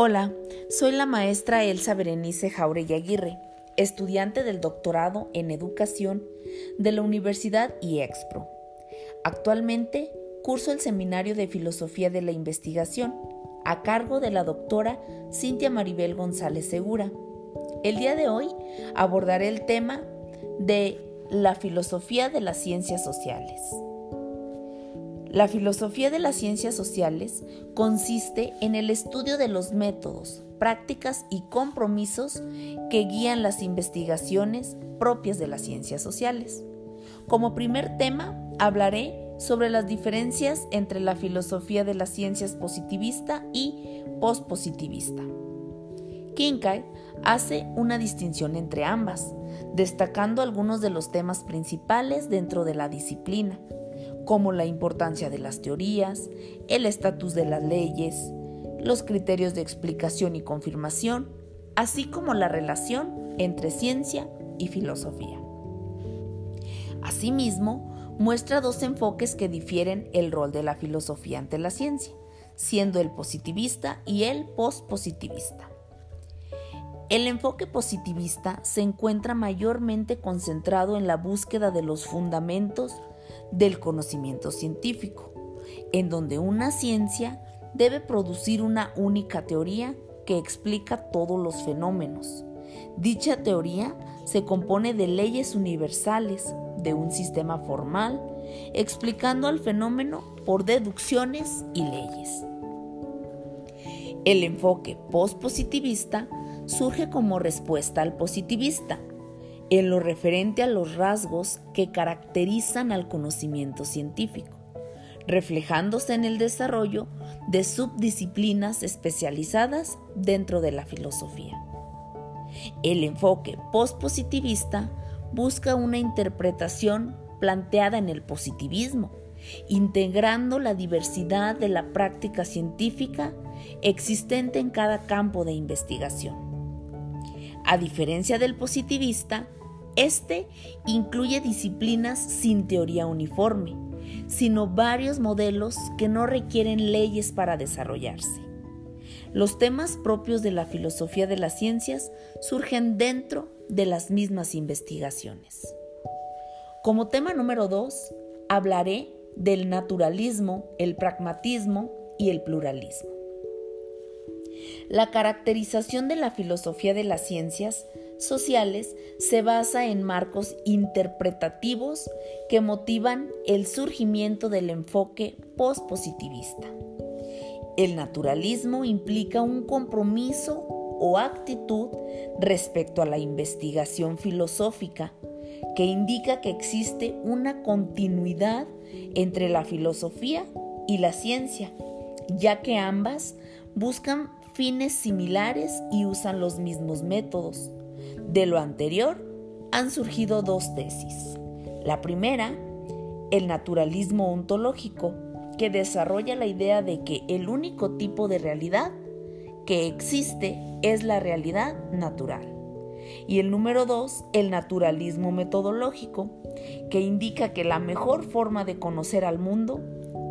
Hola, soy la maestra Elsa Berenice Jauregui Aguirre, estudiante del doctorado en educación de la Universidad IEXPRO. Actualmente curso el Seminario de Filosofía de la Investigación a cargo de la doctora Cintia Maribel González Segura. El día de hoy abordaré el tema de la filosofía de las ciencias sociales. La filosofía de las ciencias sociales consiste en el estudio de los métodos, prácticas y compromisos que guían las investigaciones propias de las ciencias sociales. Como primer tema, hablaré sobre las diferencias entre la filosofía de las ciencias positivista y pospositivista. Kincaid hace una distinción entre ambas, destacando algunos de los temas principales dentro de la disciplina, como la importancia de las teorías, el estatus de las leyes, los criterios de explicación y confirmación, así como la relación entre ciencia y filosofía. Asimismo, muestra dos enfoques que difieren el rol de la filosofía ante la ciencia, siendo el positivista y el pospositivista. El enfoque positivista se encuentra mayormente concentrado en la búsqueda de los fundamentos del conocimiento científico, en donde una ciencia debe producir una única teoría que explica todos los fenómenos. Dicha teoría se compone de leyes universales de un sistema formal, explicando al fenómeno por deducciones y leyes. El enfoque postpositivista surge como respuesta al positivista, en lo referente a los rasgos que caracterizan al conocimiento científico, reflejándose en el desarrollo de subdisciplinas especializadas dentro de la filosofía. El enfoque postpositivista busca una interpretación planteada en el positivismo, integrando la diversidad de la práctica científica existente en cada campo de investigación. A diferencia del positivista, este incluye disciplinas sin teoría uniforme, sino varios modelos que no requieren leyes para desarrollarse. Los temas propios de la filosofía de las ciencias surgen dentro de las mismas investigaciones. Como tema número dos, hablaré del naturalismo, el pragmatismo y el pluralismo. La caracterización de la filosofía de las ciencias sociales se basa en marcos interpretativos que motivan el surgimiento del enfoque postpositivista. El naturalismo implica un compromiso o actitud respecto a la investigación filosófica que indica que existe una continuidad entre la filosofía y la ciencia, ya que ambas buscan fines similares y usan los mismos métodos. De lo anterior han surgido dos tesis. La primera, el naturalismo ontológico, que desarrolla la idea de que el único tipo de realidad que existe es la realidad natural. Y el número dos, el naturalismo metodológico, que indica que la mejor forma de conocer al mundo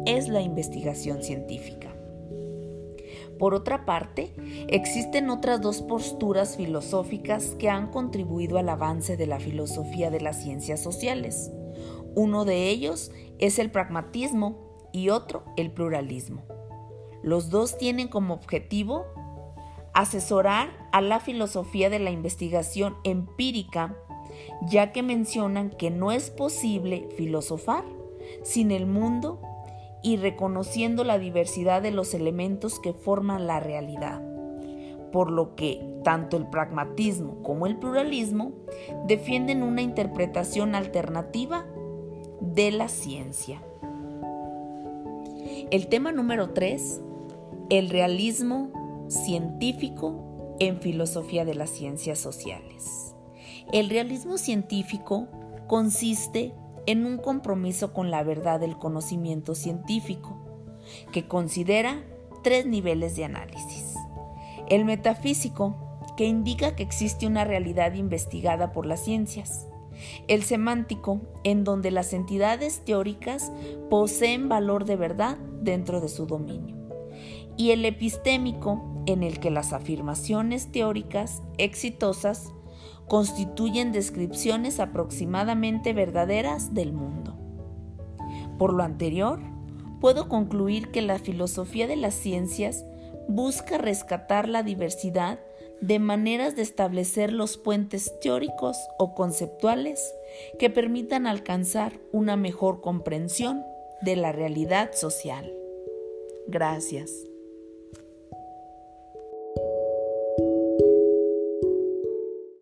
es la investigación científica. Por otra parte, existen otras dos posturas filosóficas que han contribuido al avance de la filosofía de las ciencias sociales. Uno de ellos es el pragmatismo y otro el pluralismo. Los dos tienen como objetivo asesorar a la filosofía de la investigación empírica, ya que mencionan que no es posible filosofar sin el mundo y reconociendo la diversidad de los elementos que forman la realidad. Por lo que tanto el pragmatismo como el pluralismo defienden una interpretación alternativa de la ciencia. El tema número 3, el realismo científico en filosofía de las ciencias sociales. El realismo científico consiste en un compromiso con la verdad del conocimiento científico, que considera tres niveles de análisis. El metafísico, que indica que existe una realidad investigada por las ciencias. El semántico, en donde las entidades teóricas poseen valor de verdad dentro de su dominio. y el epistémico, en el que las afirmaciones teóricas exitosas constituyen descripciones aproximadamente verdaderas del mundo. Por lo anterior, puedo concluir que la filosofía de las ciencias busca rescatar la diversidad de maneras de establecer los puentes teóricos o conceptuales que permitan alcanzar una mejor comprensión de la realidad social. Gracias.